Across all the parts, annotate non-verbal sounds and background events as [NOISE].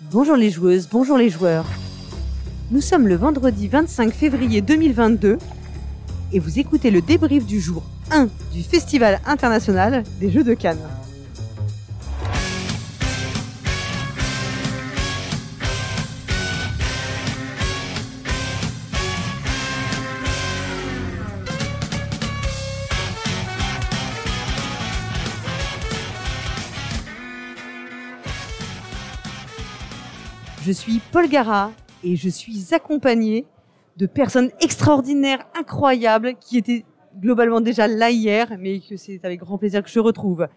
Bonjour les joueuses, bonjour les joueurs. Nous sommes le vendredi 25 février 2022 et vous écoutez le débrief du jour 1 du Festival international des Jeux de Cannes. Je suis Paul Gara et je suis accompagné de personnes extraordinaires, incroyables, qui étaient globalement déjà là hier, mais que c'est avec grand plaisir que je retrouve.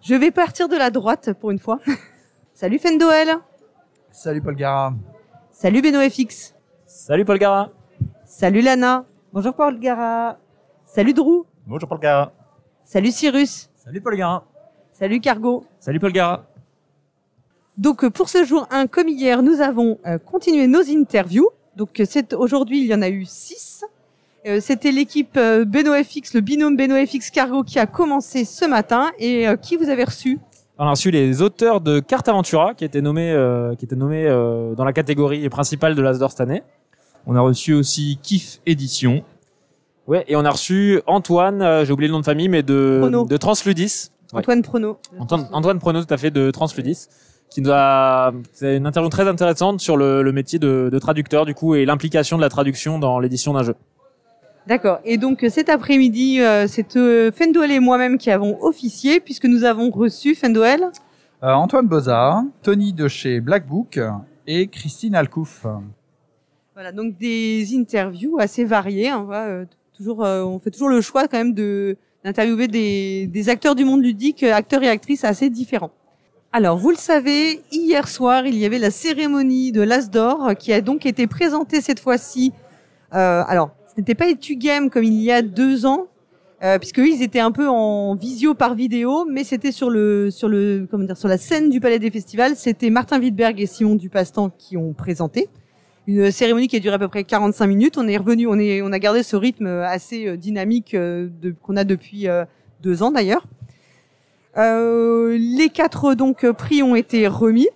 Je vais partir de la droite pour une fois. [LAUGHS] Salut Fendoel. Salut Paul Gara. Salut Beno FX. Salut Paul Gara. Salut Lana. Bonjour Paul Gara. Salut Drew. Bonjour Paul Gara. Salut Cyrus. Salut Paul Gara. Salut Cargo. Salut Paul Gara. Donc euh, pour ce jour 1, comme hier, nous avons euh, continué nos interviews. Donc euh, c'est aujourd'hui, il y en a eu 6. C'était l'équipe Beno FX, le binôme Beno FX Cargo qui a commencé ce matin. Et qui vous avez reçu? On a reçu les auteurs de Carte Aventura qui étaient nommés, qui étaient nommés dans la catégorie principale de l'Asdor cette année. On a reçu aussi Kif Édition. Ouais, et on a reçu Antoine, j'ai oublié le nom de famille, mais de, Prono. de Transludis. Ouais. Antoine Prono. Antoine, Antoine Prono, tout à fait, de Transludis qui nous a c'est une interview très intéressante sur le, le métier de, de, traducteur du coup et l'implication de la traduction dans l'édition d'un jeu. D'accord. Et donc cet après-midi, euh, c'est euh, Fendoel et moi-même qui avons officié puisque nous avons reçu Fendoel. Euh, Antoine Bozard, Tony de chez Black Book et Christine Alcouf. Voilà, donc des interviews assez variées. Hein, voilà, euh, toujours, on fait toujours le choix quand même de d'interviewer des, des acteurs du monde ludique, acteurs et actrices assez différents. Alors, vous le savez, hier soir, il y avait la cérémonie de l'As d'Or qui a donc été présentée cette fois-ci. Euh, alors, ce n'était pas Etu Game comme il y a deux ans, euh, puisque ils étaient un peu en visio par vidéo, mais c'était sur le sur le comment dire sur la scène du Palais des Festivals. C'était Martin Wittberg et Simon Dupastan qui ont présenté une cérémonie qui a duré à peu près 45 minutes. On est revenu, on est on a gardé ce rythme assez dynamique euh, de, qu'on a depuis euh, deux ans d'ailleurs. Euh, les quatre donc prix ont été remis.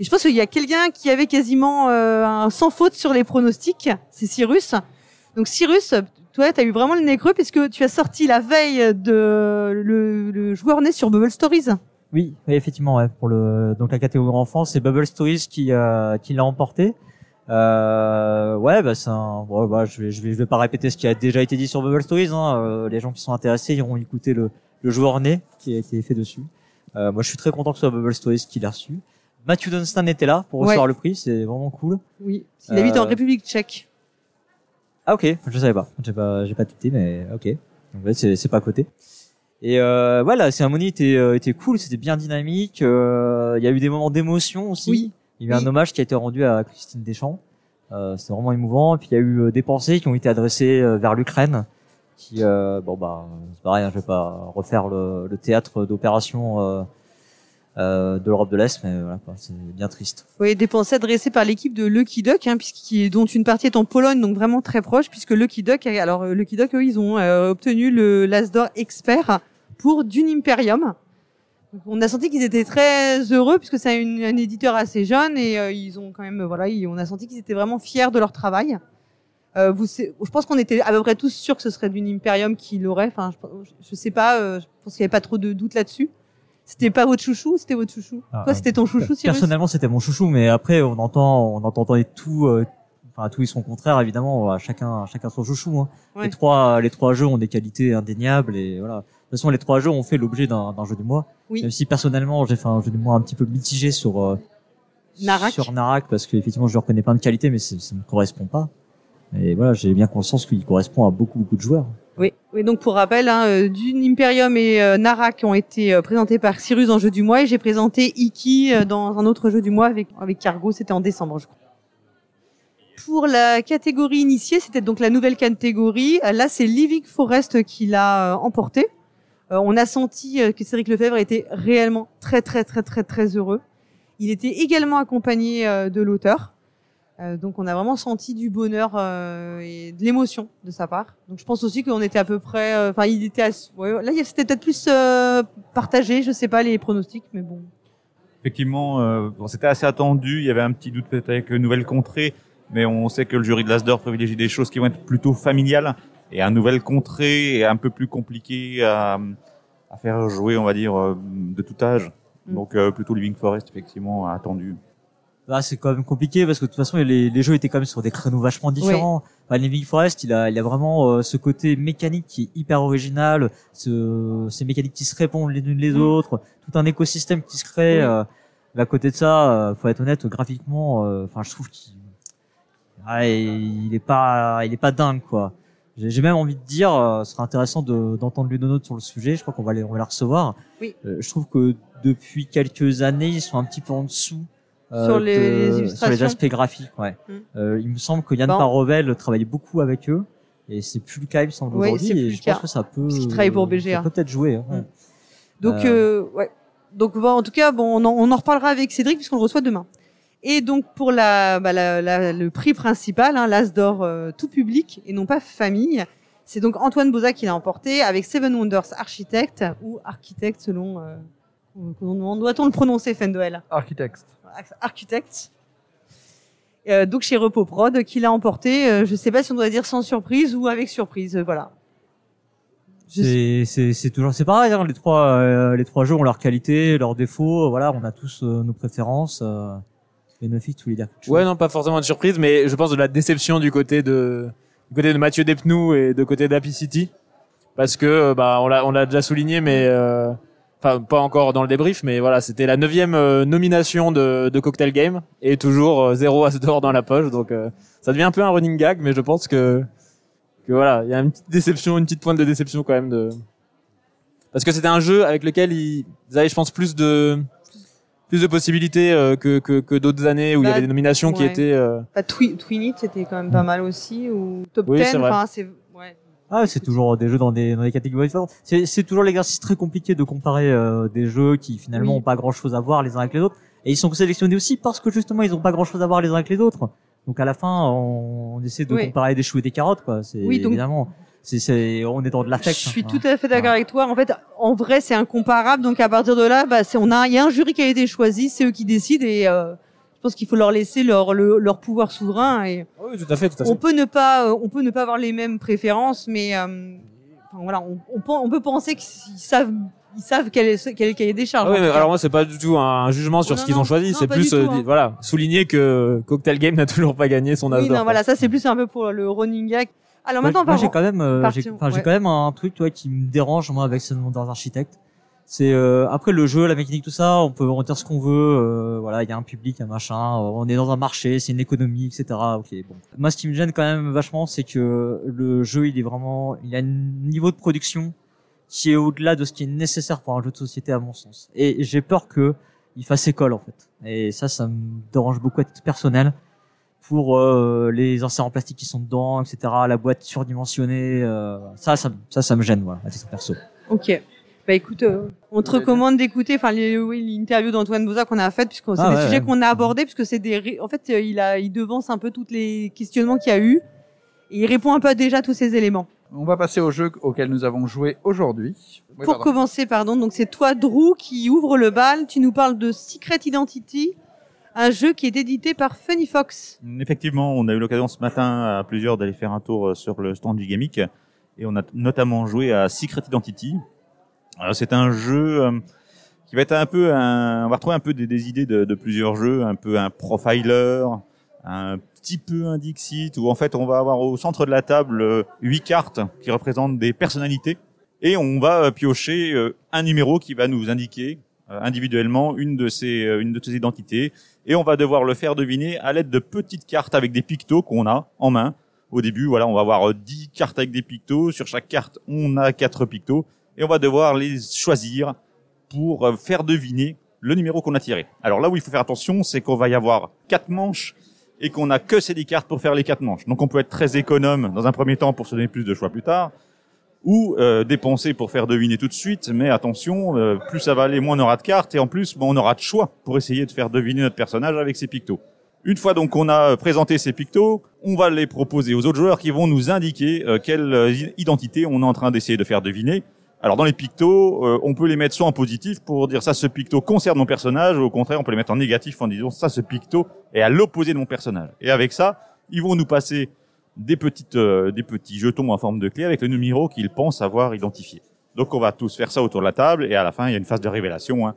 Et je pense qu'il y a quelqu'un qui avait quasiment euh, un sans faute sur les pronostics, c'est Cyrus. Donc Cyrus, toi, tu as eu vraiment le nez creux puisque tu as sorti la veille de le, le joueur né sur Bubble Stories. Oui, effectivement, ouais, pour le donc la catégorie enfant, c'est Bubble Stories qui euh, qui l'a emporté. Euh, ouais, bah c'est un. Ouais, bah, je vais je vais pas répéter ce qui a déjà été dit sur Bubble Stories. Hein. Euh, les gens qui sont intéressés iront écouter le le joueur né qui a été fait dessus. Euh, moi, je suis très content que ce soit Bubble Stories qui l'a reçu. Matthew Dunstan était là pour recevoir Ouais. le prix, c'est vraiment cool. Oui, il habite en Euh, République tchèque. Ah ok, je savais pas, j'ai pas, j'ai pas douté, mais ok. Donc ouais, c'est, c'est pas à côté. Et euh, voilà, la cérémonie était, euh, était cool, c'était bien dynamique. euh, Il y a eu des moments d'émotion aussi. Oui. Il y a eu Oui. un hommage qui a été rendu à Christine Deschamps. Euh, c'était vraiment émouvant. Et puis il y a eu des pensées qui ont été adressées vers l'Ukraine. Qui, euh, bon bah, c'est pareil, hein, je vais pas refaire le, le théâtre d'opération euh, euh, de l'Europe de l'Est, mais voilà, c'est bien triste. Oui, des pensées adressées par l'équipe de Lucky Duck, hein, dont une partie est en Pologne, donc vraiment très proche, puisque Lucky Duck, alors euh, Lucky Duck, eux, ils ont euh, obtenu le l'Asdor Expert pour Dune Imperium. On a senti qu'ils étaient très heureux, puisque c'est un éditeur assez jeune, et euh, ils ont quand même, voilà, ils- on a senti qu'ils étaient vraiment fiers de leur travail. Euh, vous, je pense qu'on était à peu près tous sûrs que ce serait Dune Imperium qui l'aurait. Enfin, je, je sais pas, euh, je pense qu'il n'y avait pas trop de doute là-dessus. C'était pas votre chouchou, c'était votre chouchou. Ah, Toi, euh, c'était ton chouchou, Cyrus Personnellement, c'était mon chouchou, mais après, on entend, on entendait tout, euh, enfin, tout et son contraire, évidemment, à chacun, chacun son chouchou. Hein. Ouais. Les trois, les trois jeux ont des qualités indéniables et voilà. De toute façon, les trois jeux ont fait l'objet d'un, jeu du mois. Oui. Même si personnellement, j'ai fait un jeu du mois un petit peu mitigé sur, euh, Narak. sur Narak parce qu'effectivement, je reconnais plein de qualités, mais ça me correspond pas. Et voilà, j'ai bien conscience qu'il correspond à beaucoup, beaucoup de joueurs. Oui, oui. Donc pour rappel, hein, euh, Dune Imperium et euh, Narak ont été euh, présentés par Cyrus en jeu du mois et j'ai présenté Iki euh, dans un autre jeu du mois avec avec Cargo. C'était en décembre, je crois. Pour la catégorie initiée, c'était donc la nouvelle catégorie. Là, c'est Living Forest qui l'a emporté. On a senti que Cédric Lefebvre était réellement très très très très très heureux. Il était également accompagné de l'auteur. Euh, donc on a vraiment senti du bonheur euh, et de l'émotion de sa part. Donc je pense aussi qu'on était à peu près, euh, enfin il était, ass- ouais, là c'était peut-être plus euh, partagé, je sais pas les pronostics, mais bon. Effectivement, euh, bon, c'était assez attendu. Il y avait un petit doute peut-être avec Nouvelle Contrée, mais on sait que le jury de l'Asdor privilégie des choses qui vont être plutôt familiales. Et un Nouvelle Contrée est un peu plus compliqué à, à faire jouer, on va dire, de tout âge. Mm. Donc euh, plutôt Living Forest, effectivement, attendu. Là, c'est quand même compliqué parce que de toute façon, les, les jeux étaient quand même sur des créneaux vachement différents. Bah, Living Forest, il a, il a vraiment euh, ce côté mécanique qui est hyper original, ce, ces mécaniques qui se répondent les unes les Mm. autres, tout un écosystème qui se crée. Oui. euh, mais à côté de ça, euh, faut être honnête, graphiquement, euh, enfin, je trouve qu'il, ouais, il est pas, il est pas dingue quoi. J'ai même envie de dire, euh, ce serait intéressant de- d'entendre Ludonote sur le sujet. Je crois qu'on va les, on va la recevoir. Oui. Euh, je trouve que depuis quelques années, ils sont un petit peu en dessous. Euh, Sur les- de- les sur les aspects graphiques, ouais. Mm. Euh, il me semble que Yann Bon. Parovel travaillait beaucoup avec eux et c'est plus le cas, il me semble aujourd'hui. Et je cas. pense que ça peut. Parce qu'il travaille pour BGA. Ça peut peut-être jouer. hein. Mm. Donc, Euh. euh, ouais. Donc, bon, en tout cas, bon, on en, on en reparlera avec Cédric puisqu'on le reçoit demain. Et donc, pour la, bah, la, la- le prix principal, hein, l'As d'or euh, tout public et non pas famille, c'est donc Antoine Boza qui l'a emporté avec Seven Wonders Architect ou Architect selon. Euh, comment doit-on le prononcer, Fendoel Architecte. Architect. Euh, donc chez Repos Prod, qui l'a emporté. euh, je sais pas si on doit dire sans surprise ou avec surprise. euh, voilà. Je C'est c'est c'est toujours c'est pareil. Hein, les trois euh, les trois jeux ont leurs qualités, leurs défauts. Voilà, on a tous euh, nos préférences. Euh, et Neufix, tu voulais dire Ouais, non, pas forcément de surprise, mais je pense de la déception du côté de, du côté de Mathieu Despnous et de côté d'Happy City. Parce que, euh, bah, on l'a, on l'a déjà souligné, mais, euh, enfin, pas encore dans le débrief, mais voilà, c'était la neuvième euh, nomination de, de Cocktail Game et toujours euh, zéro as d'or dans la poche. Donc, euh, ça devient un peu un running gag, mais je pense que, que voilà, il y a une petite déception, une petite pointe de déception quand même de, parce que c'était un jeu avec lequel ils avaient, je pense, plus de, plus de possibilités euh, que, que, que d'autres années où il y Bah, avait des nominations qui étaient, euh, Bah, Twi- Twinit, c'était quand même pas mal aussi, ou Top Oui, 10, c'est vrai. enfin, c'est. Ah, c'est toujours des jeux dans des dans des catégories différentes. C'est c'est toujours l'exercice très compliqué de comparer euh, des jeux qui finalement Oui. ont pas grand chose à voir les uns avec les autres. Et ils sont sélectionnés aussi parce que justement ils ont pas grand chose à voir les uns avec les autres. Donc à la fin, on, on essaie de Oui. comparer des choux et des carottes, quoi. C'est Oui, donc- évidemment. C'est c'est on est dans de l'affect. Je suis hein. tout à fait d'accord avec toi. En fait, en vrai, c'est incomparable. Donc, à partir de là, bah, c'est, on a, il y a un jury qui a été choisi, c'est eux qui décident et, euh, je pense qu'il faut leur laisser leur, le- leur pouvoir souverain et Oui, tout à fait, tout à fait. on peut ne pas, euh, on peut ne pas avoir les mêmes préférences, mais, euh, enfin, voilà, on, on, on peut penser qu'ils savent, ils savent quel est, quel est le cahier des charges. Ah oui, mais alors moi c'est pas du tout un jugement sur ce qu'ils ont choisi, c'est plus tout, euh, hein. voilà souligner que Cocktail Game n'a toujours pas gagné son as Oui, non, voilà, ça c'est plus un peu pour le running gag. Alors maintenant, moi, j'ai quand même, euh, j'ai, ouais. quand même un truc, toi, qui me dérange moi avec Seven Wonders Architect. C'est euh, après le jeu, la mécanique, tout ça, on peut dire ce qu'on veut. euh, voilà, il y a un public, un machin. euh, on est dans un marché, c'est une économie, etc. Ok, bon. Moi, ce qui me gêne quand même vachement, c'est que le jeu, il est vraiment, il a un niveau de production qui est au-delà de ce qui est nécessaire pour un jeu de société, à mon sens. Et j'ai peur que il fasse école, en fait. Et ça, ça me dérange beaucoup à titre personnel pour euh, les inserts en plastique qui sont dedans, etc. La boîte surdimensionnée, euh, ça, ça, ça, ça me gêne, voilà, à titre perso. Ok. Bah écoute, euh, on te recommande d'écouter, enfin oui, l'interview d'Antoine Boza qu'on a faite, puisque c'est Ah des ouais, sujets ouais. qu'on a abordés, puisque c'est des, en fait, euh, il a, il devance un peu toutes les questionnements qu'il y a eu, et il répond un peu à déjà tous ces éléments. On va passer au jeu auquel nous avons joué aujourd'hui. Oui, Pour pardon. commencer, pardon, donc c'est toi, Drew, qui ouvre le bal. Tu nous parles de Secret Identity, un jeu qui est édité par Funny Fox. Effectivement, on a eu l'occasion ce matin à plusieurs d'aller faire un tour euh, sur le stand Gigamic et on a notamment joué à Secret Identity. C'est un jeu euh, qui va être un peu un, on va retrouver un peu des, idées de, plusieurs jeux, un peu un profiler, un petit peu un Dixit où en fait on va avoir au centre de la table euh, huit cartes qui représentent des personnalités et on va euh, piocher un numéro qui va nous indiquer individuellement une de ces identités et on va devoir le faire deviner à l'aide de petites cartes avec des pictos qu'on a en main. Au début, voilà, on va avoir euh, 10 cartes avec des pictos. Sur chaque carte, on a quatre pictos et on va devoir les choisir pour euh, faire deviner le numéro qu'on a tiré. Alors là où il faut faire attention, c'est qu'on va y avoir quatre manches et qu'on a que ces 10 cartes pour faire les quatre manches. Donc on peut être très économe dans un premier temps pour se donner plus de choix plus tard ou euh, dépenser pour faire deviner tout de suite. Mais attention, euh, plus ça va aller, moins on aura de cartes et en plus, bon, on aura de choix pour essayer de faire deviner notre personnage avec ces pictos. Une fois donc qu'on a présenté ces pictos, on va les proposer aux autres joueurs qui vont nous indiquer euh, quelle euh, identité on est en train d'essayer de faire deviner. Alors dans les pictos, euh, on peut les mettre soit en positif pour dire ça, ce picto concerne mon personnage, ou au contraire, on peut les mettre en négatif en disant ça, ce picto est à l'opposé de mon personnage. Et avec ça, ils vont nous passer des petites, euh, des petits jetons en forme de clé avec le numéro qu'ils pensent avoir identifié. Donc on va tous faire ça autour de la table et à la fin il y a une phase de révélation. Hein.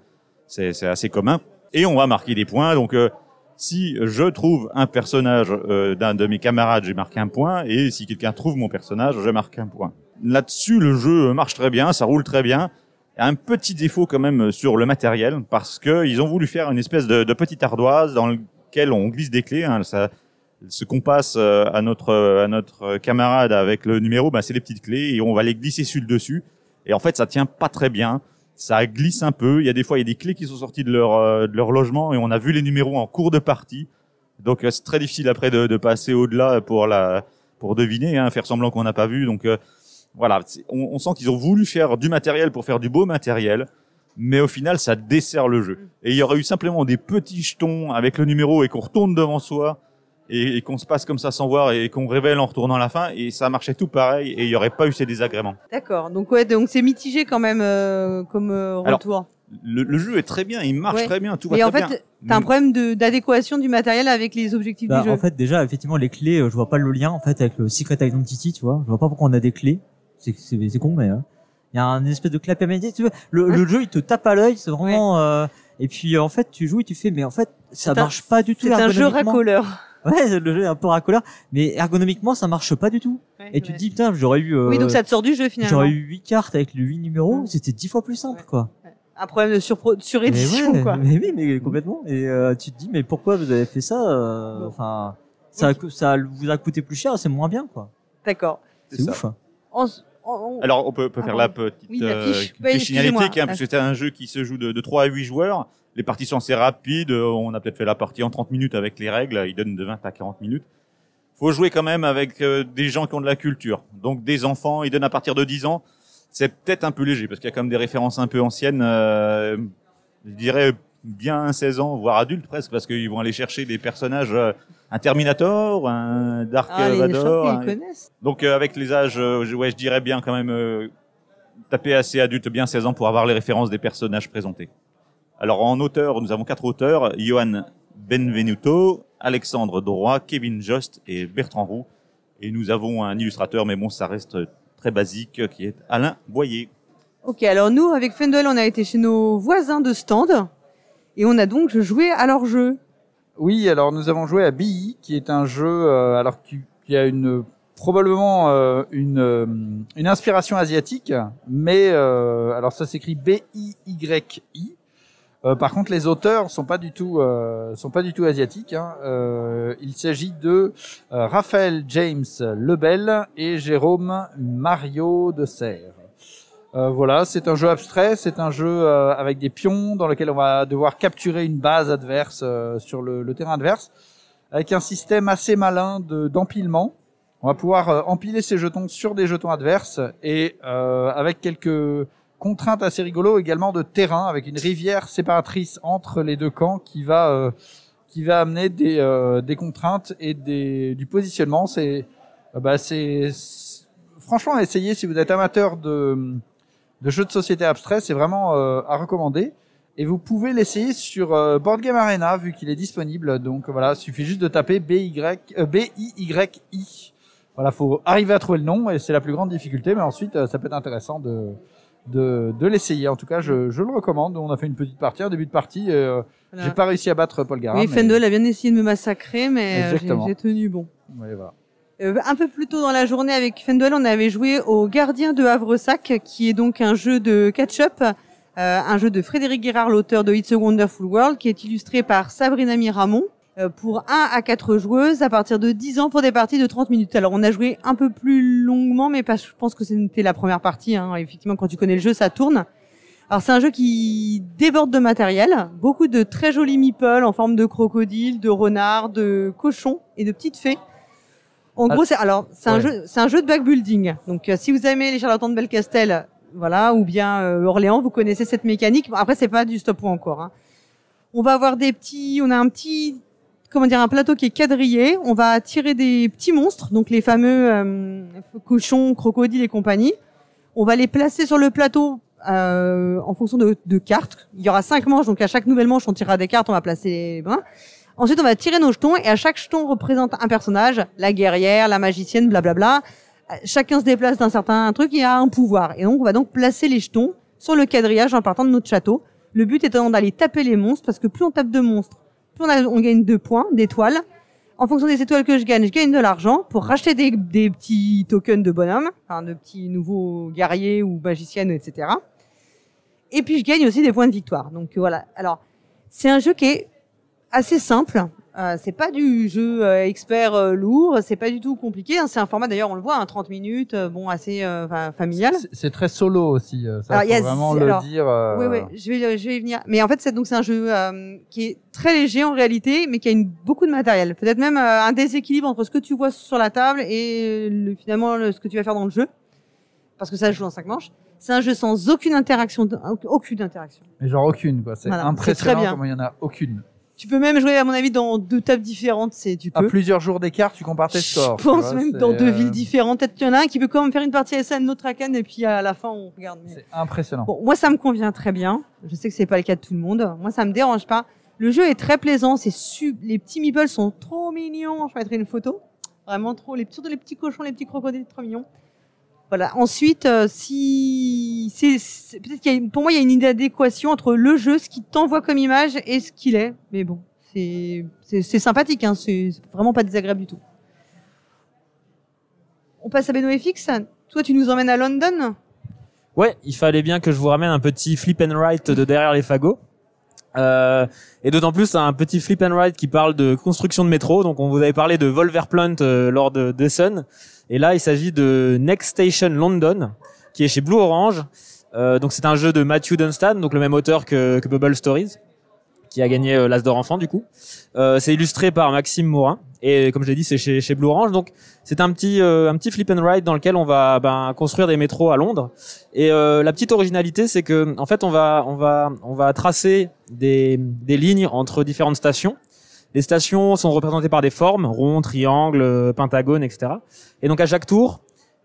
C'est, c'est assez commun. Et on va marquer des points. Donc euh, si je trouve un personnage euh, d'un de mes camarades, j'ai marqué un point. Et si quelqu'un trouve mon personnage, je marque un point. Là-dessus, le jeu marche très bien, ça roule très bien. Il y a un petit défaut quand même sur le matériel parce que ils ont voulu faire une espèce de, petite ardoise dans lequel on glisse des clés. Hein. Ça, ce qu'on passe euh, à notre à notre camarade avec le numéro, bah, c'est les petites clés et on va les glisser sur le dessus. Et en fait, ça tient pas très bien. Ça glisse un peu. Il y a des fois, il y a des clés qui sont sorties de leur euh, de leur logement et on a vu les numéros en cours de partie. Donc euh, c'est très difficile après de, de passer au-delà pour la pour deviner, hein, faire semblant qu'on n'a pas vu. Donc voilà, on, on, sent qu'ils ont voulu faire du matériel pour faire du beau matériel, mais au final, ça dessert le jeu. Et il y aurait eu simplement des petits jetons avec le numéro et qu'on retourne devant soi et, et qu'on se passe comme ça sans voir et qu'on révèle en retournant à la fin et ça marchait tout pareil et il y aurait pas eu ces désagréments. D'accord. Donc ouais, donc c'est mitigé quand même euh, comme euh, retour. Alors, le, le, jeu est très bien, il marche Ouais. très bien, tout va Et très en fait, bien. t'as un problème de- d'adéquation du matériel avec les objectifs Bah, du jeu. en fait, déjà, effectivement, les clés, euh, je vois pas le lien en fait avec le Secret Identity, tu vois. Je vois pas pourquoi on a des clés. C'est c'est c'est con, mais hein. il y a un espèce de clap médiatique. Tu vois, le, le jeu, il te tape à l'œil, c'est vraiment. euh, et puis euh, en fait, tu joues et tu fais, mais en fait, ça un- marche pas du tout. C'est un jeu racoleur. Ouais, le jeu est un peu racoleur, mais ergonomiquement, ça marche pas du tout. Ouais, Et tu te dis, putain, j'aurais eu. euh, Oui, donc ça te sort du jeu finalement. J'aurais eu huit cartes avec le huit numéros, c'était dix fois plus simple, Ouais. quoi. Un problème de surédition quoi. Mais oui, mais complètement. Et euh, tu te dis, mais pourquoi vous avez fait ça euh. Enfin, ça, a- ça vous a coûté plus cher, c'est moins bien, quoi. D'accord. C'est ouf. hein. On on- on- Alors on peut, peut faire Ah, la petite oui, la euh, fiche. Ouais, hein, parce que c'est un jeu qui se joue de, de 3 à 8 joueurs. Les parties sont assez rapides, euh, on a peut-être fait la partie en 30 minutes avec les règles, ils donnent de 20 à 40 minutes. Faut jouer quand même avec euh, des gens qui ont de la culture. Donc des enfants, ils donnent à partir de 10 ans. C'est peut-être un peu léger, parce qu'il y a quand même des références un peu anciennes, euh, je dirais bien 16 ans, voire adultes presque, parce qu'ils vont aller chercher des personnages, euh, un Terminator, un Dark Ah, les Vador, un- connaissent. donc euh, avec les âges, euh, je, ouais, je dirais bien quand même euh, taper assez adulte, bien 16 ans pour avoir les références des personnages présentés. Alors en auteur, nous avons quatre auteurs Johan Benvenuto, Alexandre Droit, Kevin Jost et Bertrand Roux. Et nous avons un illustrateur, mais bon, ça reste très basique, qui est Alain Boyer. Ok, alors nous, avec Fendel, on a été chez nos voisins de stand et on a donc joué à leur jeu. Oui, alors nous avons joué à BI, qui est un jeu euh, alors qui, qui a une probablement euh, une, euh, une inspiration asiatique, mais euh, alors ça s'écrit B I Y I. Euh, par contre, les auteurs sont pas du tout euh, sont pas du tout asiatiques. hein. Il s'agit de Raphaël James Lebel et Jérôme Mario de Serre. Euh, voilà, c'est un jeu abstrait, c'est un jeu euh, avec des pions dans lequel on va devoir capturer une base adverse euh, sur le, le terrain adverse, avec un système assez malin de d'empilement. On va pouvoir euh, empiler ces jetons sur des jetons adverses et euh, avec quelques contraintes assez rigolo également de terrain, avec une rivière séparatrice entre les deux camps qui va qui va amener des, des contraintes et des, du positionnement. C'est bah, c'est- franchement à essayer si vous êtes amateur de de jeux de société abstraits, c'est vraiment euh, à recommander. Et vous pouvez l'essayer sur euh, Board Game Arena vu qu'il est disponible. Donc voilà, il suffit juste de taper BY, euh, B-I-Y-I. Voilà, faut arriver à trouver le nom et c'est la plus grande difficulté. Mais ensuite, euh, ça peut être intéressant de de, de l'essayer. En tout cas, je, je le recommande. On a fait une petite partie, un début de partie. euh, Voilà. J'ai pas réussi à battre Paul Garin. oui, mais- Fendel a bien essayé de me massacrer, mais j'ai tenu bon. Ouais, voilà. Euh, un peu plus tôt dans la journée avec Fendel, on avait joué au Gardien de Havresac, qui est donc un jeu de catch-up, euh, un jeu de Frédéric Guérard, l'auteur de It's a Wonderful World, qui est illustré par Sabrina Miramont, euh, pour 1 à 4 joueuses à partir de 10 ans pour des parties de 30 minutes. Alors on a joué un peu plus longuement, mais pas, je pense que c'était la première partie. Hein. Effectivement, quand tu connais le jeu, ça tourne. Alors c'est un jeu qui déborde de matériel, beaucoup de très jolis meeples en forme de crocodile, de renard, de cochon et de petites fées. En Ah, gros, c'est alors c'est un ouais. jeu, c'est un jeu de backbuilding. Donc euh, si vous aimez les charlatans de Belcastel, voilà, ou bien euh, Orléans, vous connaissez cette mécanique. Après c'est pas du stop ou encore. Hein. On va avoir des petits, on a un petit, comment dire, un plateau qui est quadrillé. On va tirer des petits monstres, donc les fameux euh, cochons, crocodiles et compagnie. On va les placer sur le plateau euh, en fonction de, de cartes. Il y aura cinq manches, donc à chaque nouvelle manche, on tirera des cartes, on va placer les. Ensuite, on va tirer nos jetons et à chaque jeton représente un personnage, la guerrière, la magicienne, blablabla. Chacun se déplace d'un certain truc et a un pouvoir. Et donc, on va donc placer les jetons sur le quadrillage en partant de notre château. Le but étant d'aller taper les monstres parce que plus on tape de monstres, plus on, gagne deux points d'étoiles. En fonction des étoiles que je gagne, je gagne de l'argent pour racheter des, des petits tokens de bonhommes, enfin de petits nouveaux guerriers ou magiciennes, etc. Et puis je gagne aussi des points de victoire. Donc voilà. Alors c'est un jeu qui est assez simple. Euh, c'est pas du jeu euh, expert euh, lourd, c'est pas du tout compliqué. hein. C'est un format d'ailleurs, on le voit, hein, 30 minutes, euh, bon assez euh, familial. C'est- très solo aussi. euh, Ça, Alors, faut a- vraiment le alors, dire. euh, Oui, oui, je vais, je vais y venir. Mais en fait, c'est donc c'est un jeu euh, qui est très léger en réalité, mais qui a une, beaucoup de matériel. Peut-être même euh, un déséquilibre entre ce que tu vois sur la table et le- finalement le- ce que tu vas faire dans le jeu, parce que ça se joue en cinq manches. C'est un jeu sans aucune interaction, aucune interaction. Mais genre aucune, quoi. C'est Voilà, impressionnant très bien. comment il y en a aucune. Tu peux même jouer, à mon avis, dans deux tables différentes. C'est tu À peux. plusieurs jours d'écart, tu compares tes scores. Je pense vois, même dans deux euh, villes différentes. Peut-être qu'il y en a un qui peut quand même faire une partie à SN, l'autre à Cannes, et puis à la fin on regarde. mais- C'est impressionnant. Bon, moi, ça me convient très bien. Je sais que c'est pas le cas de tout le monde. Moi, ça me dérange pas. Le jeu est très plaisant. C'est. Les petits meeples sont trop mignons. Je mettrai une photo. Vraiment trop. Les, surtout les petits cochons, les petits crocodiles, trop mignons. Voilà. Ensuite, euh, si c'est peut-être qu'il y a pour moi il y a une idée d'adéquation entre le jeu, ce qui t'envoie comme image et ce qu'il est. Mais bon, c'est c'est sympathique. Hein. C'est vraiment pas désagréable du tout. On passe à Benoît FX. Toi, tu nous emmènes à London? Ouais, il fallait bien que je vous ramène un petit flip and write de derrière les fagots. Euh, et d'autant plus un petit flip and write qui parle de construction de métro. Donc on vous avait parlé de Wolverplant euh, lors de Dessun. Et là, il s'agit de Next Station London, qui est chez Blue Orange. Euh, donc c'est un jeu de Matthew Dunstan, donc le même auteur que Bubble Stories, qui a gagné euh, l'As d'or enfant du coup. Euh, c'est illustré par Maxime Morin. Et comme je l'ai dit, c'est chez, chez Blue Orange. Donc c'est un petit euh, un petit flip and ride dans lequel on va ben, construire des métros à Londres. Et la petite originalité, c'est que en fait, on va on va on va tracer des des lignes entre différentes stations. Les stations sont représentées par des formes rond, triangle, pentagone, etc. Et donc à chaque tour,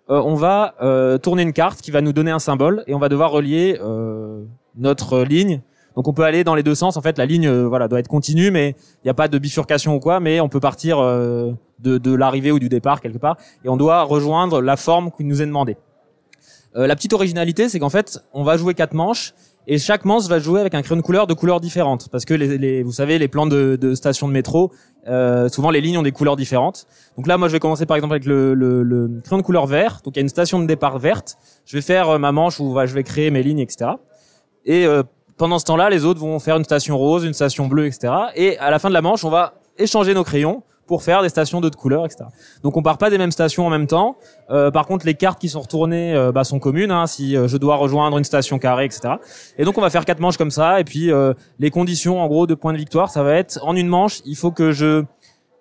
euh, on va euh, tourner une carte qui va nous donner un symbole et on va devoir relier euh, notre ligne. Donc on peut aller dans les deux sens. En fait, la ligne euh, voilà doit être continue, mais il n'y a pas de bifurcation ou quoi. Mais on peut partir euh, de, de l'arrivée ou du départ quelque part et on doit rejoindre la forme qui nous est demandée. Euh, la petite originalité, c'est qu'en fait, on va jouer quatre manches et chaque manche va jouer avec un crayon de couleur de couleurs différentes parce que les, les- vous savez les plans de, de stations de métro, euh, souvent les lignes ont des couleurs différentes. Donc là, moi, je vais commencer par exemple avec le, le, le crayon de couleur vert. Donc il y a une station de départ verte. Je vais faire ma manche où bah, je vais créer mes lignes, etc. Et euh, pendant ce temps-là, les autres vont faire une station rose, une station bleue, etc. Et à la fin de la manche, on va échanger nos crayons pour faire des stations d'autres couleurs, etc. Donc on part pas des mêmes stations en même temps. Euh, par contre, les cartes qui sont retournées euh, bah, sont communes. Hein, si euh, je dois rejoindre une station carrée, etc. Et donc on va faire quatre manches comme ça. Et puis euh, les conditions, en gros, de points de victoire, ça va être en une manche, il faut que je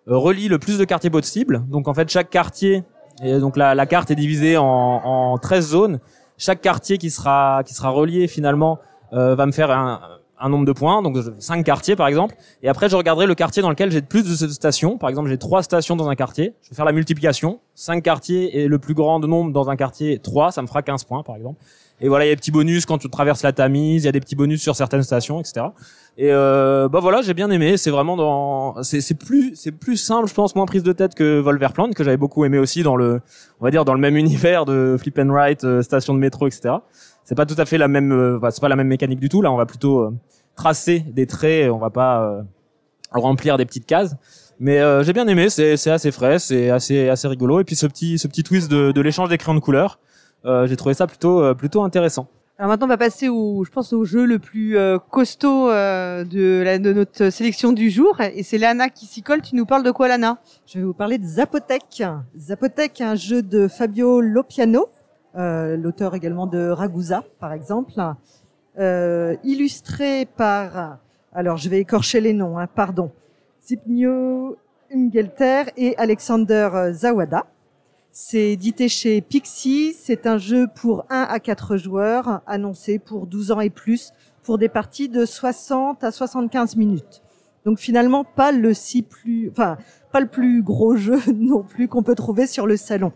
relie le plus de quartiers possible. Donc en fait, chaque quartier, et donc la, la carte est divisée en, en 13 zones. Chaque quartier qui sera qui sera relié finalement euh, va me faire un, un nombre de points, donc cinq quartiers par exemple. Et après, je regarderai le quartier dans lequel j'ai plus de stations. Par exemple, j'ai trois stations dans un quartier. Je vais faire la multiplication. Cinq quartiers et le plus grand nombre dans un quartier, 3, ça me fera 15 points par exemple. Et voilà, il y a des petits bonus quand tu traverses la Tamise, il y a des petits bonus sur certaines stations, etc. Et euh, bah voilà, j'ai bien aimé. C'est vraiment dans, c'est plus, c'est plus simple, je pense, moins prise de tête que Wolverplant que j'avais beaucoup aimé aussi dans le, on va dire dans le même [LAUGHS] univers de Flip and Write, euh, station de métro, etc. C'est pas tout à fait la même, euh, bah, c'est pas la même mécanique du tout. Là, on va plutôt euh, tracer des traits, on va pas euh, remplir des petites cases. Mais euh, j'ai bien aimé, c'est c'est assez frais, c'est assez assez rigolo. Et puis ce petit ce petit twist de, de l'échange des crayons de couleur, euh, j'ai trouvé ça plutôt euh, plutôt intéressant. Alors maintenant, on va passer au, je pense, au jeu le plus euh, costaud euh, de, la, de notre sélection du jour. Et c'est Lana qui s'y colle. Tu nous parles de quoi, Lana? Je vais vous parler de Zapotec. Zapotec, un jeu de Fabio Lopiano, l'auteur également de Ragusa, par exemple, euh, illustré par, alors je vais écorcher les noms, hein, pardon, Zipnio Ungelter et Alexander euh, Zawada. C'est édité chez Pixie. C'est un jeu pour 1 à 4 joueurs, annoncé pour 12 ans et plus, pour des parties de 60 à 75 minutes. Donc finalement, pas le si plus, enfin, pas le plus gros jeu [LAUGHS] non plus qu'on peut trouver sur le salon.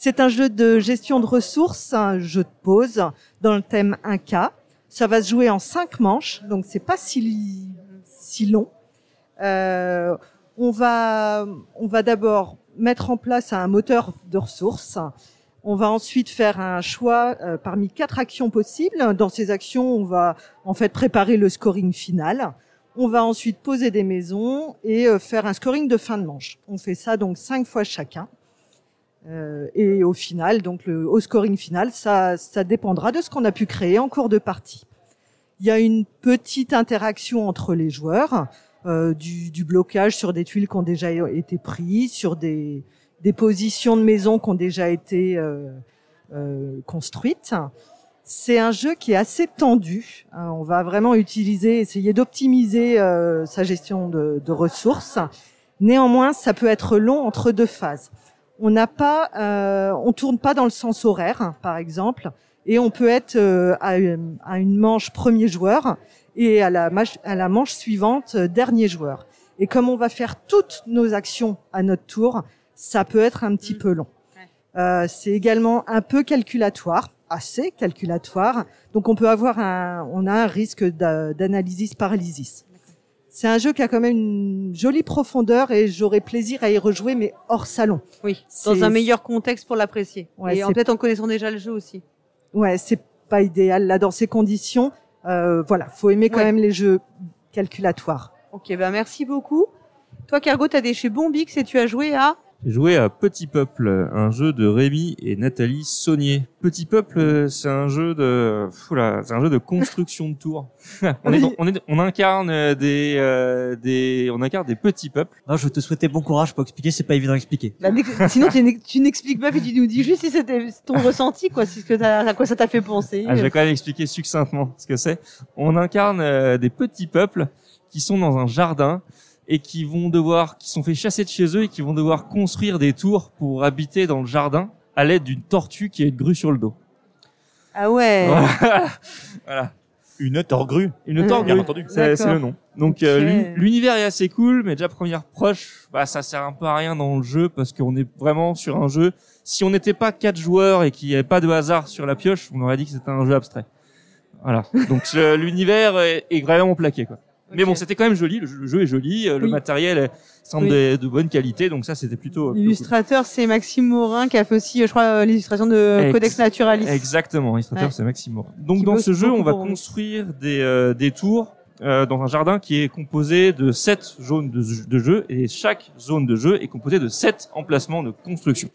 C'est un jeu de gestion de ressources, un jeu de pause dans le thème 1K. Ça va se jouer en cinq manches, donc c'est pas si si long. Euh, on va on va d'abord mettre en place un moteur de ressources. On va ensuite faire un choix euh, parmi quatre actions possibles. Dans ces actions, on va en fait préparer le scoring final. On va ensuite poser des maisons et euh, faire un scoring de fin de manche. On fait ça donc cinq fois chacun. Euh, et au final, donc le au scoring final, ça, ça dépendra de ce qu'on a pu créer en cours de partie. Il y a une petite interaction entre les joueurs, euh, du, du blocage sur des tuiles qui ont déjà été prises, sur des, des positions de maisons qui ont déjà été euh, euh, construites. C'est un jeu qui est assez tendu. hein. on va vraiment utiliser, essayer d'optimiser euh, sa gestion de, de ressources. Néanmoins, ça peut être long entre deux phases. On n'a pas, euh, on tourne pas dans le sens horaire, hein, par exemple, et on peut être euh, à, une, à une manche premier joueur et à la, mach- à la manche suivante euh, dernier joueur. Et comme on va faire toutes nos actions à notre tour, ça peut être un petit Mm. peu long. Euh, c'est également un peu calculatoire, assez calculatoire. Donc on peut avoir un, on a un risque d'a- d'analysis paralysis. C'est un jeu qui a quand même une jolie profondeur et j'aurais plaisir à y rejouer, mais hors salon. Oui, dans un meilleur contexte pour l'apprécier. Ouais, et peut-être en connaissant déjà le jeu aussi. Ouais, c'est pas idéal là dans ces conditions. Euh, voilà, faut aimer quand Ouais. même les jeux calculatoires. Ok, ben merci beaucoup. Toi, Cargo, t'as des chez Bombix et tu as joué à J'ai joué à Petit Peuple, un jeu de Rémi et Nathalie Saunier. Petit Peuple, c'est un jeu de, c'est un jeu de construction de tours. [LAUGHS] on, est on, est, on incarne des, euh, des, on incarne des petits peuples. Non, je te souhaitais bon courage pour expliquer, c'est pas évident à expliquer. Bah, [LAUGHS] Sinon, tu n'ex- tu n'expliques pas, puis tu nous dis juste si c'était ton ressenti, quoi, si ce que t'as- à quoi ça t'a fait penser. Ah, je vais quand même expliquer succinctement ce que c'est. On incarne euh, des petits peuples qui sont dans un jardin et qui vont devoir, qui sont fait chasser de chez eux et qui vont devoir construire des tours pour habiter dans le jardin à l'aide d'une tortue qui a une grue sur le dos. Ah ouais. [LAUGHS] Voilà. voilà. Une torgrue. Une Ouais. torgrue, Bien entendu. c'est c'est le nom. Donc euh, l'univers est assez cool, mais déjà première proche, bah ça sert un peu à rien dans le jeu parce qu'on est vraiment sur un jeu. Si on n'était pas quatre joueurs et qu'il n'y avait pas de hasard sur la pioche, on aurait dit que c'était un jeu abstrait. Voilà. Donc [LAUGHS] l'univers est, est vraiment plaqué quoi. Mais bon, c'était quand même joli. Le jeu, le jeu est joli, euh, le matériel est- semble Oui. de, de bonne qualité, donc ça c'était plutôt. cool. L'illustrateur, c'est Maxime Morin qui a fait aussi, je crois, euh, l'illustration de Ex- Codex Naturalis. Exactement, illustrateur Ouais. c'est Maxime Morin. Donc Qui dans ce jeu, on va construire des, euh, des tours euh, dans un jardin qui est composé de sept zones de, de jeu et chaque zone de jeu est composée de sept emplacements de construction.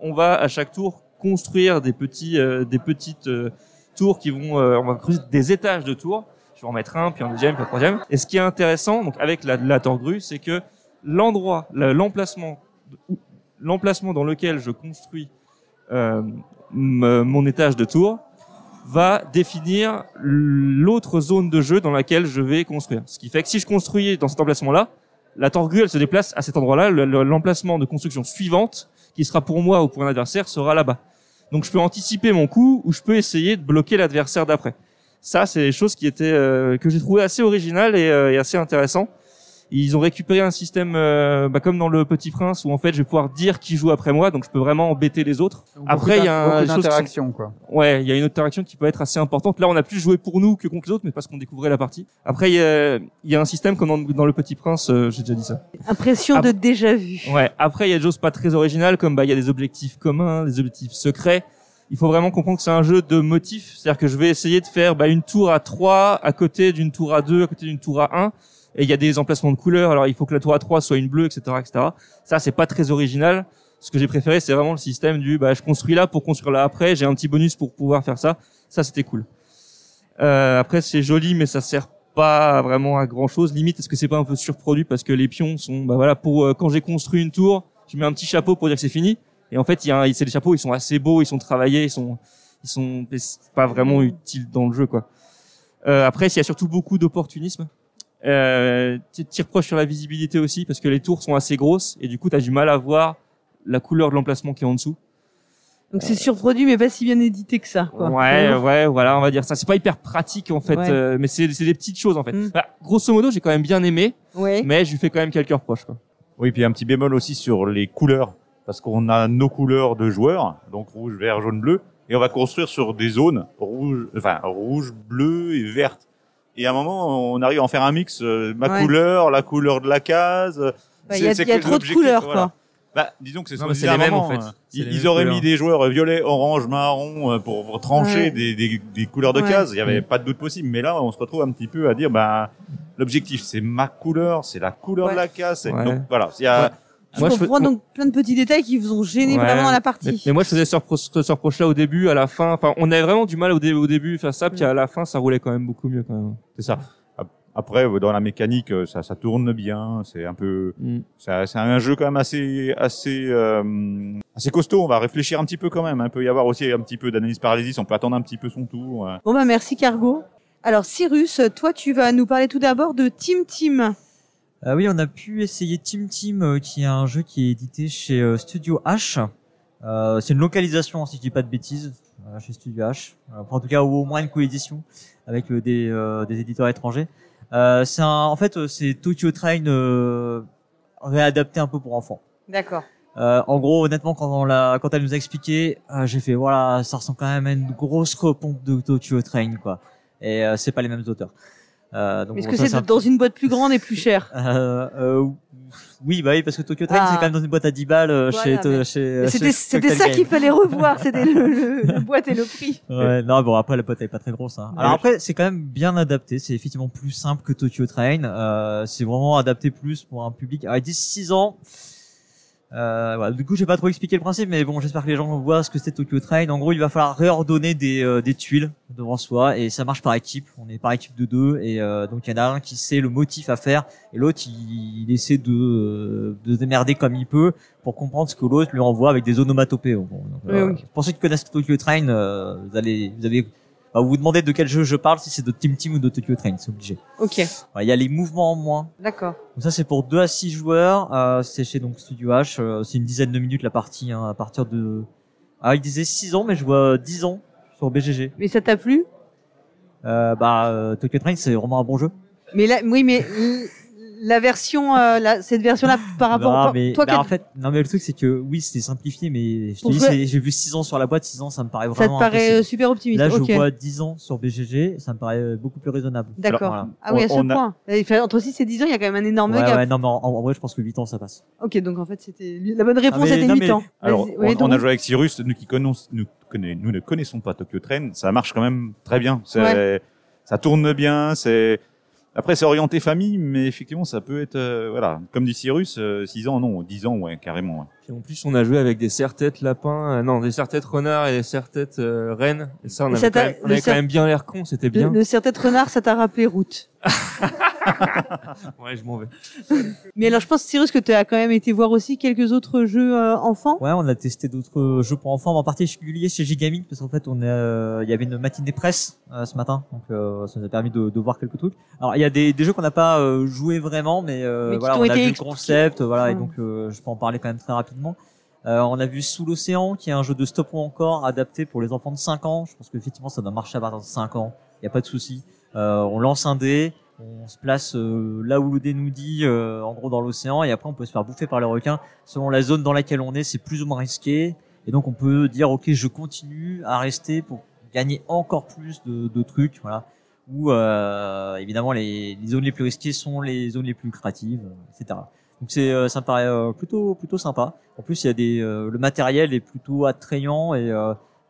On va à chaque tour construire des petits euh, des petites euh, tours qui vont euh, on va construire des étages de tours. Vais en mettre un, puis un deuxième, puis un troisième. Et ce qui est intéressant, donc avec la, la torgrue, c'est que l'endroit, la- l'emplacement, l'emplacement dans lequel je construis euh, mon étage de tour va définir l'autre zone de jeu dans laquelle je vais construire. Ce qui fait que si je construis dans cet emplacement-là, la torgrue, elle se déplace à cet endroit-là. Le- le- L'emplacement de construction suivante, qui sera pour moi ou pour un adversaire, sera là-bas. Donc je peux anticiper mon coup ou je peux essayer de bloquer l'adversaire d'après. Ça, c'est des choses qui étaient euh, que j'ai trouvé assez originales et, euh, et assez intéressant. Ils ont récupéré un système euh, bah, comme dans le Petit Prince où en fait je vais pouvoir dire qui joue après moi, donc je peux vraiment embêter les autres. Donc, Après, il y a beaucoup un- des choses qui sont- d'interaction, quoi. Ouais, il y a une interaction qui peut être assez importante. Là, on a plus joué pour nous que contre les autres, mais parce qu'on découvrait la partie. Après, il y a, il y a un système comme dans, dans le Petit Prince, euh, j'ai déjà dit ça. Impression de déjà vu. Ouais. Après, il y a des choses pas très originales, comme bah il y a des objectifs communs, des objectifs secrets. Il faut vraiment comprendre que c'est un jeu de motifs, c'est-à-dire que je vais essayer de faire bah, une tour à 3 à côté d'une tour à 2, à côté d'une tour à 1 et il y a des emplacements de couleurs. Alors il faut que la tour à 3 soit une bleue, etc., etc. Ça c'est pas très original. Ce que j'ai préféré, c'est vraiment le système du bah je construis là pour construire là après. J'ai un petit bonus pour pouvoir faire ça. Ça c'était cool. Euh, après c'est joli, mais ça sert pas vraiment à grand chose. Limite, est-ce que c'est pas un peu surproduit parce que les pions sont bah voilà pour euh, quand j'ai construit une tour, je mets un petit chapeau pour dire que c'est fini. Et en fait, il y a un- c'est les chapeaux, ils sont assez beaux, ils sont travaillés, ils sont ils sont pas vraiment utiles dans le jeu quoi. Euh, après, il y a surtout beaucoup d'opportunisme. Euh, tu tires proche sur la visibilité aussi parce que les tours sont assez grosses et du coup, tu as du mal à voir la couleur de l'emplacement qui est en dessous. Donc c'est surproduit, mais pas si bien édité que ça. Quoi. Ouais, ouais, voilà, on va dire ça. C'est pas hyper pratique en fait, Ouais. euh, mais c'est c'est des petites choses en fait. Mm. Bah, grosso modo, j'ai quand même bien aimé, Ouais. mais je lui fais quand même quelques reproches quoi. Oui, puis un petit bémol aussi sur les couleurs. Parce qu'on a nos couleurs de joueurs, donc rouge, vert, jaune, bleu, et on va construire sur des zones rouge, enfin rouge, bleu et verte. Et à un moment, on arrive à en faire un mix, euh, ma Ouais. couleur, la couleur de la case. Bah, Il C'est- y a, y a trop de couleurs, voilà. quoi. Bah, disons que c'est ce les mêmes, en fait. C'est Ils, auraient couleurs. mis des joueurs violet, orange, marron euh, pour trancher Ouais. des, des, des couleurs de Ouais. cases. Il y avait pas de doute possible. Mais là, on se retrouve un petit peu à dire, bah, l'objectif, c'est ma couleur, c'est la couleur Ouais. de la case. Donc voilà, il y a, Moi, je comprends fais- donc plein de petits détails qui vous ont gêné Ouais. vraiment dans la partie. mais moi, je faisais ce repro- ce reproche-là au début, à la fin. Enfin, on avait vraiment du mal au, dé- au début faire ça, puis à la fin, ça roulait quand même beaucoup mieux quand même. c'est ça. Ap- Après, dans la mécanique, euh, ça, ça tourne bien. C'est un peu, Mm. c'est un jeu quand même assez, assez, euh, assez costaud. On va réfléchir un petit peu quand même. Il peut y avoir aussi un petit peu d'analyse paralysis. On peut attendre un petit peu son tour. Bon bah merci Cargo. Alors Cyrus, toi tu vas nous parler tout d'abord de Team Team. Euh, oui, on a pu essayer Team Team, euh, qui est un jeu qui est édité chez euh, Studio H. Euh, c'est une localisation, si je dis pas de bêtises, chez Studio H. En tout cas, ou au moins une coédition avec des, euh, des éditeurs étrangers. Euh, c'est un, en fait, c'est Tokyo Train euh, réadapté un peu pour enfants. D'accord. Euh, en gros, honnêtement, quand on l'a, quand elle nous a expliqué, euh, j'ai fait voilà, ça ressemble quand même à une grosse repompe de Tokyo Train, quoi. Et euh, c'est pas les mêmes auteurs. Euh, donc Est-ce que c'est un dans une boîte plus grande et plus chère [LAUGHS] euh, euh, oui, bah oui, parce que Tokyo Train, Ah. c'est quand même dans une boîte à 10 balles euh, Voilà, chez, mais- chez, euh, C'était chez c'était ça qu'il fallait revoir, c'était le, le, [LAUGHS] le boîte et le prix. Ouais, non, bon, après, la boîte elle est pas très grosse, hein. Alors après, c'est quand même bien adapté. C'est effectivement plus simple que Tokyo Train. Euh, c'est vraiment adapté plus pour un public. Alors, 10-6 ans. Euh, voilà. Du coup, j'ai pas trop expliqué le principe, mais bon, j'espère que les gens voient ce que c'est Tokyo Train. En gros, il va falloir réordonner des, euh, des tuiles devant soi, et ça marche par équipe. On est par équipe de deux, et euh, donc il y en a un qui sait le motif à faire, et l'autre il, il essaie de, euh, de se démerder comme il peut pour comprendre ce que l'autre lui envoie avec des onomatopées. Bon, donc, Oui, oui. Pour ceux qui connaissent Tokyo Train, euh, vous allez, vous avez, bah, vous vous demandez de quel jeu je parle, si c'est de Team Team ou de Tokyo Train, c'est obligé. Ok, Il y a les mouvements en moins. d'accord. Donc ça c'est pour 2 à 6 joueurs, euh, c'est chez donc Studio H, euh, c'est une dizaine de minutes la partie hein, à partir de Ah, il disait 6 ans mais je vois 10 ans BGG. Mais ça t'a plu? Euh, bah euh, Tokyo Train c'est vraiment un bon jeu. Mais là, oui, mais la version, euh, la, cette version-là par rapport, non, mais toi, bah, en fait, non mais le truc c'est que oui, c'était simplifié mais je te dis j'ai vu 6 ans sur la boîte, 6 ans ça me paraît ça te vraiment paraît euh, impossible. super optimiste. Là, je vois 10 ans sur BGG, ça me paraît euh, beaucoup plus raisonnable. d'accord. Voilà. Ah oui, à ce On point. Entre 6 et 10 ans, il y a quand même un énorme Ouais, gap. ouais, non mais en, en vrai, je pense que 8 ans ça passe. Ok, donc en fait, c'était la bonne réponse, Ah, mais- c'était non, 8 mais- ans. [LAUGHS] Alors, Vas-y, on, ouais, on a joué avec Cyrus, nous qui connaissons, nous, connais- nous ne connaissons pas Tokyo Train, ça marche quand même très bien. Ouais. ça tourne bien, c'est, après c'est orienté famille, mais effectivement ça peut être, euh, voilà, comme dit Cyrus, 6 ans, non, 10 ans, ouais, carrément. ouais. Puis en plus, on a joué avec des serre-têtes lapins, euh, non, des serre-têtes renards et des serre-têtes euh, rennes. Et ça, on Et avait, quand même, on le avait quand serre- même bien l'air con, c'était Le, bien. le serre-tête renard, ça t'a rappelé route. [LAUGHS] Ouais, je m'en vais. Mais alors, je pense, Cyrus, que tu as quand même été voir aussi quelques autres jeux euh, enfants. Ouais, on a testé d'autres jeux pour enfants, en particulier chez Gigaming, parce qu'en fait, on est, euh, il y avait une matinée presse euh, ce matin, donc euh, ça nous a permis de, de voir quelques trucs. Alors, il y a des, des jeux qu'on n'a pas euh, joué vraiment, mais, euh, Mais qui voilà, on a été vu le concept, voilà, et donc euh, je peux en parler quand même très rapidement. Euh, on a vu Sous l'océan, qui est un jeu de stop ou encore adapté pour les enfants de 5 ans. Je pense qu'effectivement, ça doit marcher à partir de 5 ans. Il n'y a pas de souci. Euh, on lance un dé, on se place euh, là où le dé nous dit, euh, en gros dans l'océan, et après on peut se faire bouffer par les requins. Selon la zone dans laquelle on est, c'est plus ou moins risqué. Et donc on peut dire, ok, je continue à rester pour gagner encore plus de, de trucs, voilà. Ou euh, évidemment les, les zones les plus risquées sont les zones les plus lucratives, etc. Donc c'est, ça me paraît plutôt plutôt sympa. En plus il y a des, le matériel est plutôt attrayant et,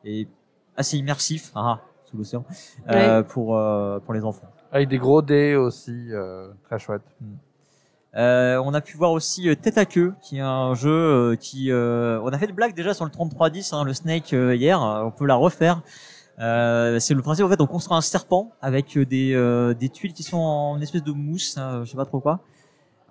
et assez immersif, ah, sous l'océan, euh, pour euh, pour les enfants. Avec des gros dés aussi, euh, très chouette. Euh, on a pu voir aussi euh, Tête à queue, qui est un jeu euh, qui... euh, on a fait de blague déjà sur le 3310, hein, le Snake euh, hier, on peut la refaire. Euh, c'est le principe, en fait, on construit un serpent avec des, euh, des tuiles qui sont en espèce de mousse, hein, je sais pas trop quoi.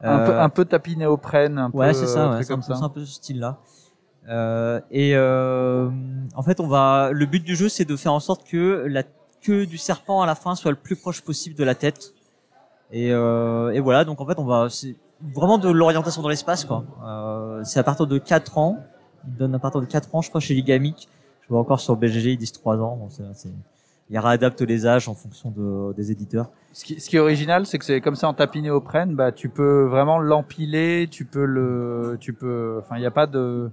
Un, peu, un peu tapis néoprène, un Ouais, peu, c'est ça, ouais, truc c'est un, comme ça. c'est un peu ce style-là. Euh, et euh, en fait, on va. Le but du jeu, c'est de faire en sorte que la queue du serpent à la fin soit le plus proche possible de la tête. Et, euh, et voilà, donc en fait, on va. C'est vraiment de l'orientation dans l'espace, quoi. Euh, c'est à partir de 4 ans. Ils donnent à partir de 4 ans, je crois, chez Ligamic. Je vois encore sur BGG, ils disent 3 ans. Bon, c'est, ils réadaptent les âges en fonction de, des éditeurs. Ce qui, est original, c'est que c'est comme ça en tapis néoprène, bah tu peux vraiment l'empiler, tu peux le, tu peux, enfin il n'y a pas de,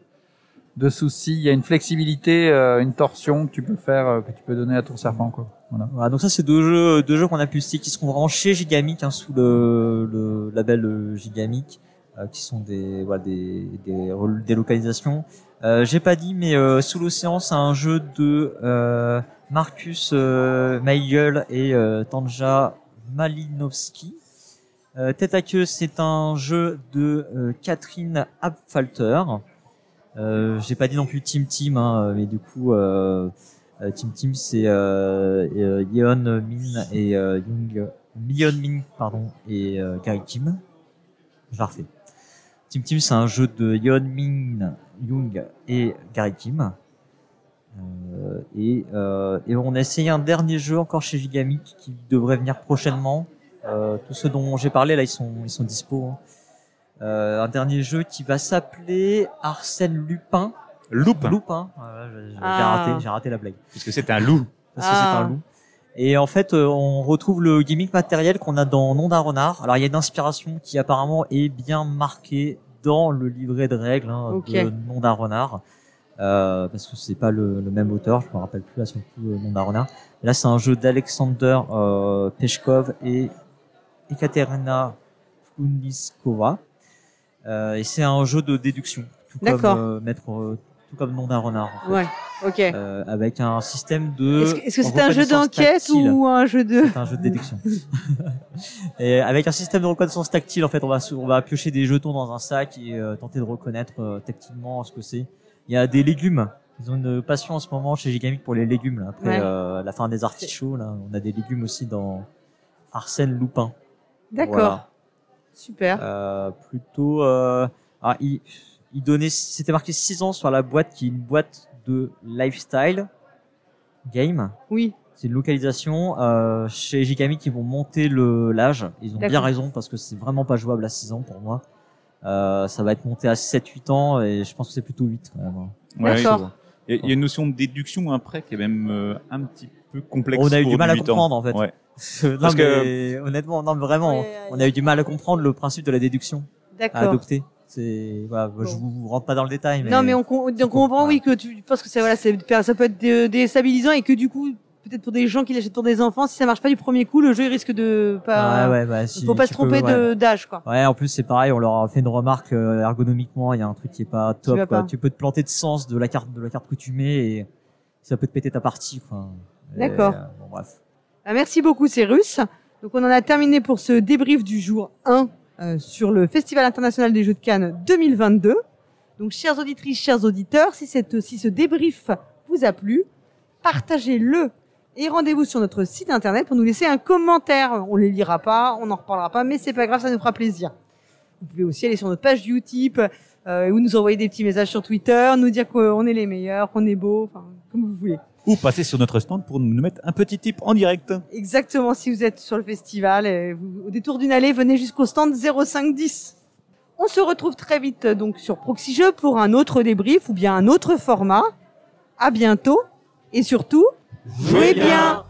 de soucis. Il y a une flexibilité, euh, une torsion que tu peux faire, euh, que tu peux donner à ton serpent, quoi. Voilà. Voilà, donc ça c'est deux jeux, deux jeux qu'on a pu citer qui seront vraiment chez Gigamic hein, sous le, le label euh, Gigamic, euh, qui sont des voilà des des, des localisations. Euh, J'ai pas dit, mais euh, sous l'océan c'est un jeu de Marcus euh, et Tanja Malinowski. Euh, Tête à queue c'est un jeu de Catherine Abfalter. Euh, J'ai pas dit non plus Team Team, hein, mais du coup. Euh, euh, Team Team, c'est euh, euh, Yeon Min et Young, Yeon Min, pardon, et Gary Kim. Je la refais. Team Team, c'est un jeu de Yeon Min, Young et Gary Kim. Et, et on a essayé un dernier jeu encore chez Gigamic qui devrait venir prochainement. Tous ceux dont j'ai parlé là, ils sont ils sont dispo. hein. Euh, un dernier jeu qui va s'appeler Arsène Lupin. Lupin. Lupin. J'ai Ah. raté, j'ai raté la blague Puisque c'est un loup. parce que Ah. c'est un loup. Et en fait, euh, on retrouve le gimmick matériel qu'on a dans Nom d'un renard. Alors, il y a une inspiration qui apparemment est bien marquée dans le livret de règles hein, de Nom d'un renard. Euh, parce que c'est pas le, le même auteur, je me rappelle plus là sur le coup euh, Nom d'un renard. Là, c'est un jeu d'Alexander euh, Peshkov et Ekaterina Funiskova. Euh, et c'est un jeu de déduction, tout comme D'accord. euh, mettre, euh, tout comme Nom d'un renard. en fait. Ouais. Ok. Euh, avec un système de. Est-ce que est-ce que c'est un jeu d'enquête tactile. ou un jeu de C'est un jeu de déduction. [LAUGHS] et avec un système de reconnaissance tactile, en fait, on va on va piocher des jetons dans un sac et euh, tenter de reconnaître euh, tactilement ce que c'est. Il y a des légumes. Ils ont une passion en ce moment chez Gigamic pour les légumes. Là. Après Ouais. euh, la fin des artichauts, là, on a des légumes aussi dans Arsène Lupin. D'accord. Voilà. Super. Euh, plutôt, euh, ah, il, il donnait, c'était marqué 6 ans sur la boîte, qui est une boîte de lifestyle game. Oui. C'est une localisation euh, chez Gigami qui vont monter le l'âge. Ils ont bien raison parce que c'est vraiment pas jouable à 6 ans pour moi. Euh, ça va être monté à 7-8 ans et je pense que c'est plutôt 8 quand même. hein. Ouais, D'accord. Il y, a- il y a une notion de déduction après qui est même euh, un petit peu complexe. On a eu pour du mal à comprendre en fait. Ouais. [LAUGHS] non Parce mais honnêtement, non mais vraiment, Ouais, on a eu du mal à comprendre le principe de la déduction à adopter. C'est, voilà, je vous rentre pas dans le détail, mais Non, mais on, on comprend, oui, que tu penses que ça, voilà, c'est- ça peut être dé- déstabilisant et que du coup, peut-être pour des gens qui l'achètent pour des enfants, si ça marche pas du premier coup, le jeu il risque de pas. Ouais, ouais, bah, si, faut pas se tromper ouais. d'âge, quoi. Ouais, en plus c'est pareil, on leur a fait une remarque euh, ergonomiquement, il y a un truc qui est pas top. pas. Tu peux te planter de sens de la carte de la carte que tu mets et ça peut te péter ta partie. quoi. D'accord. euh, bon, bref. Ah, merci beaucoup, Cyrus. Donc, on en a terminé pour ce débrief du jour 1 euh, sur le Festival international des jeux de Cannes 2022. Donc, chères auditrices, chers auditeurs, si, cette, si ce débrief vous a plu, partagez-le et rendez-vous sur notre site internet pour nous laisser un commentaire. On les lira pas, on n'en reparlera pas, mais c'est pas grave, ça nous fera plaisir. Vous pouvez aussi aller sur notre page Utip euh, ou nous envoyer des petits messages sur Twitter, nous dire qu'on est les meilleurs, qu'on est beau, enfin, comme vous voulez. Ou passer sur notre stand pour nous mettre un petit tip en direct. Exactement, si vous êtes sur le festival, et vous- au détour d'une allée, venez jusqu'au stand 0510. On se retrouve très vite euh, donc sur Proxy Jeux pour un autre débrief ou bien un autre format. À bientôt et surtout, jouez bien.